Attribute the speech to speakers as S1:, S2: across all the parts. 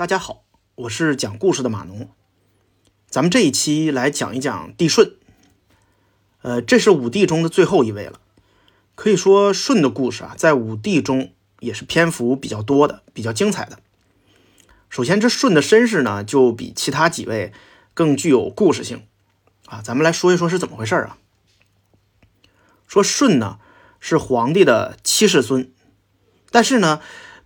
S1: 大家好，我是讲故事的马农。咱们这一期来讲一讲帝舜。呃，这是五帝中的最后一位了。可以说，舜的故事啊，在五帝中也是篇幅比较多的，比较精彩的。首先，这舜的身世呢，就比其他几位更具有故事性啊。咱们来说一说是怎么回事啊？说舜呢是皇帝的七世孙，但是呢，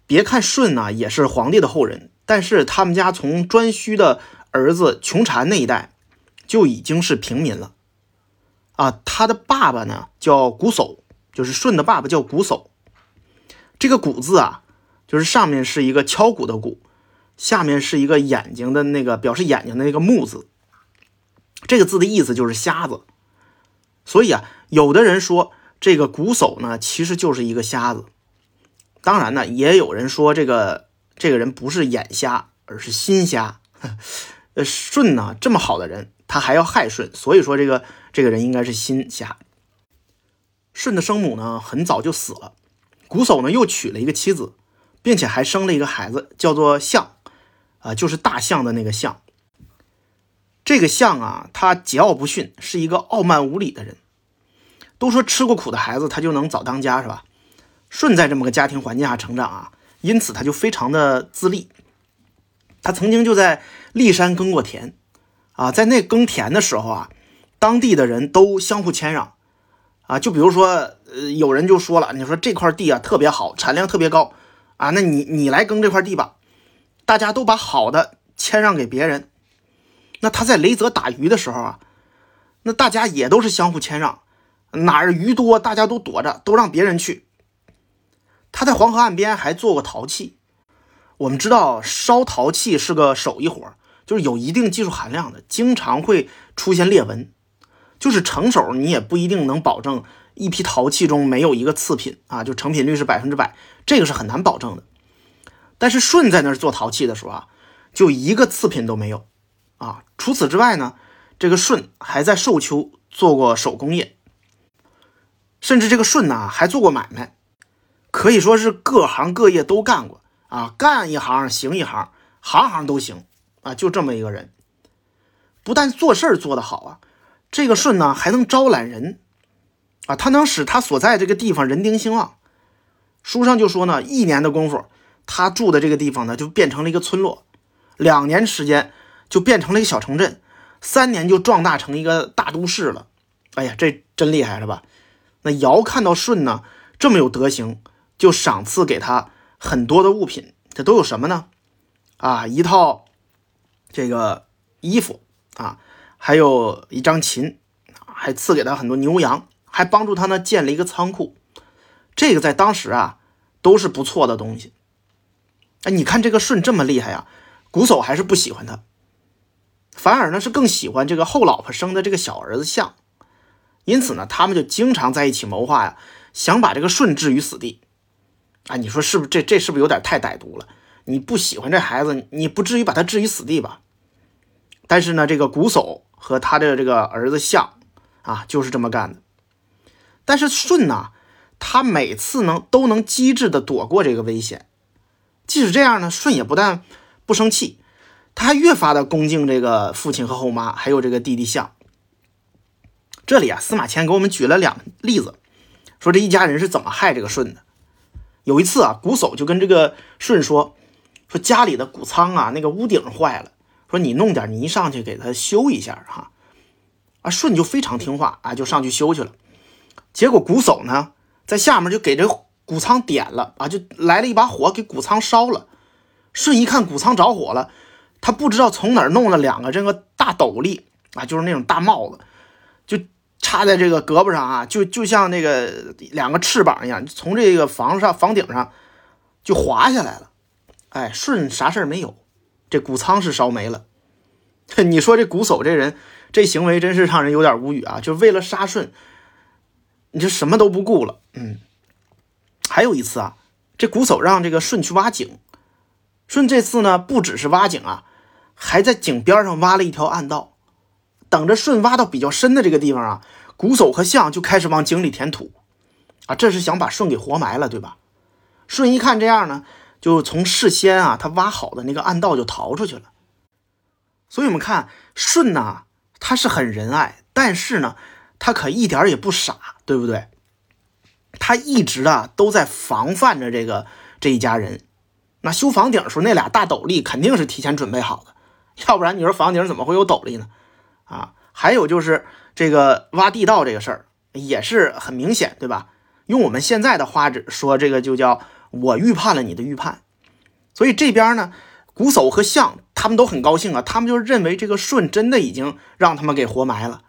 S1: 别看舜呢也是皇帝的后人。但是他们家从颛顼的儿子穷禅那一代就已经是平民了，啊，他的爸爸呢叫瞽叟，就是舜的爸爸叫瞽叟。这个“瞽”字啊，就是上面是一个敲鼓的“鼓”，下面是一个眼睛的那个表示眼睛的那个“目”字。这个字的意思就是瞎子。所以啊，有的人说这个瞽叟呢其实就是一个瞎子。当然呢，也有人说这个。这个人不是眼瞎，而是心瞎。呃，舜呢这么好的人，他还要害舜，所以说这个这个人应该是心瞎。舜的生母呢很早就死了，瞽叟呢又娶了一个妻子，并且还生了一个孩子，叫做象，啊，就是大象的那个象。这个象啊，他桀骜不驯，是一个傲慢无礼的人。都说吃过苦的孩子他就能早当家，是吧？舜在这么个家庭环境下成长啊。因此，他就非常的自立。他曾经就在骊山耕过田，啊，在那耕田的时候啊，当地的人都相互谦让，啊，就比如说，呃，有人就说了，你说这块地啊特别好，产量特别高，啊，那你你来耕这块地吧，大家都把好的谦让给别人。那他在雷泽打鱼的时候啊，那大家也都是相互谦让，哪儿鱼多，大家都躲着，都让别人去。他在黄河岸边还做过陶器。我们知道烧陶器是个手艺活，就是有一定技术含量的，经常会出现裂纹。就是成手你也不一定能保证一批陶器中没有一个次品啊，就成品率是百分之百，这个是很难保证的。但是舜在那儿做陶器的时候啊，就一个次品都没有啊。除此之外呢，这个舜还在寿丘做过手工业，甚至这个舜呢还做过买卖。可以说是各行各业都干过啊，干一行行一行，行行都行啊，就这么一个人。不但做事儿做得好啊，这个舜呢还能招揽人啊，他能使他所在这个地方人丁兴旺。书上就说呢，一年的功夫，他住的这个地方呢就变成了一个村落；两年时间就变成了一个小城镇；三年就壮大成一个大都市了。哎呀，这真厉害是吧？那尧看到舜呢这么有德行。就赏赐给他很多的物品，这都有什么呢？啊，一套这个衣服啊，还有一张琴，还赐给他很多牛羊，还帮助他呢建了一个仓库。这个在当时啊都是不错的东西。哎，你看这个舜这么厉害呀，瞽叟还是不喜欢他，反而呢是更喜欢这个后老婆生的这个小儿子象。因此呢，他们就经常在一起谋划呀，想把这个舜置于死地。啊，你说是不是这这是不是有点太歹毒了？你不喜欢这孩子，你不至于把他置于死地吧？但是呢，这个瞽叟和他的这个儿子象啊，就是这么干的。但是舜呢，他每次能都能机智的躲过这个危险。即使这样呢，舜也不但不生气，他还越发的恭敬这个父亲和后妈，还有这个弟弟象。这里啊，司马迁给我们举了两例子，说这一家人是怎么害这个舜的。有一次啊，瞽叟就跟这个舜说：“说家里的谷仓啊，那个屋顶坏了，说你弄点泥上去给他修一下哈。”啊，舜就非常听话啊，就上去修去了。结果瞽叟呢，在下面就给这谷仓点了啊，就来了一把火给谷仓烧了。舜一看谷仓着火了，他不知道从哪儿弄了两个这个大斗笠啊，就是那种大帽子，就。插在这个胳膊上啊，就就像那个两个翅膀一样，从这个房上房顶上就滑下来了。哎，舜啥事儿没有，这谷仓是烧没了。你说这瞽叟这人这行为真是让人有点无语啊！就为了杀舜，你这什么都不顾了。嗯，还有一次啊，这瞽叟让这个舜去挖井，舜这次呢不只是挖井啊，还在井边上挖了一条暗道。等着舜挖到比较深的这个地方啊，鼓手和象就开始往井里填土，啊，这是想把舜给活埋了，对吧？舜一看这样呢，就从事先啊他挖好的那个暗道就逃出去了。所以我们看舜呐，他是很仁爱，但是呢，他可一点也不傻，对不对？他一直啊都在防范着这个这一家人。那修房顶的时候那俩大斗笠肯定是提前准备好的，要不然你说房顶怎么会有斗笠呢？啊，还有就是这个挖地道这个事儿也是很明显，对吧？用我们现在的话说，这个就叫我预判了你的预判。所以这边呢，瞽叟和象他们都很高兴啊，他们就认为这个舜真的已经让他们给活埋了，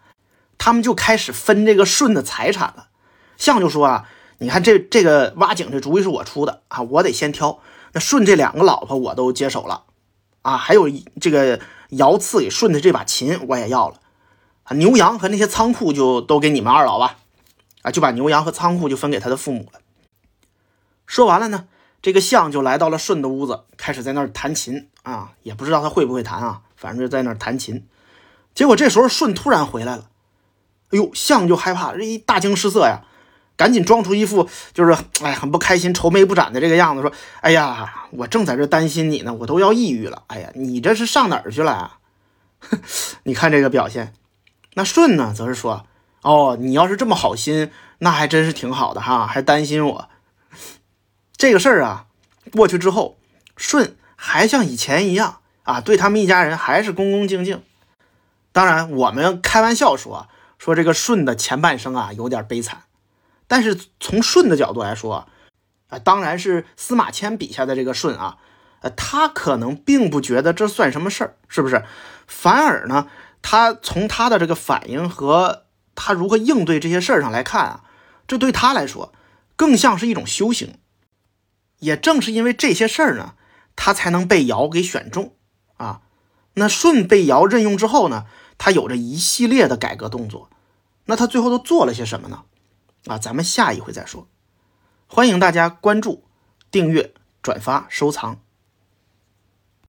S1: 他们就开始分这个舜的财产了。象就说啊，你看这这个挖井这主意是我出的啊，我得先挑。那舜这两个老婆我都接手了啊，还有这个尧赐给舜的这把琴我也要了，啊牛羊和那些仓库就都给你们二老吧，啊，就把牛羊和仓库就分给他的父母了。说完了呢，这个象就来到了舜的屋子，开始在那儿弹琴啊，也不知道他会不会弹啊，反正就在那儿弹琴。结果这时候舜突然回来了，哎呦，象就害怕，这一大惊失色呀。赶紧装出一副就是哎很不开心、愁眉不展的这个样子，说：“哎呀，我正在这担心你呢，我都要抑郁了。哎呀，你这是上哪儿去了啊？你看这个表现。”那舜呢，则是说：“哦，你要是这么好心，那还真是挺好的哈，还担心我。这个事儿啊，过去之后，舜还像以前一样啊，对他们一家人还是恭恭敬敬。当然，我们开玩笑说说这个舜的前半生啊，有点悲惨。”但是从舜的角度来说，啊，当然是司马迁笔下的这个舜啊，呃，他可能并不觉得这算什么事儿，是不是？反而呢，他从他的这个反应和他如何应对这些事儿上来看啊，这对他来说更像是一种修行。也正是因为这些事儿呢，他才能被尧给选中啊。那舜被尧任用之后呢，他有着一系列的改革动作，那他最后都做了些什么呢？啊，咱们下一回再说。欢迎大家关注、订阅、转发、收藏。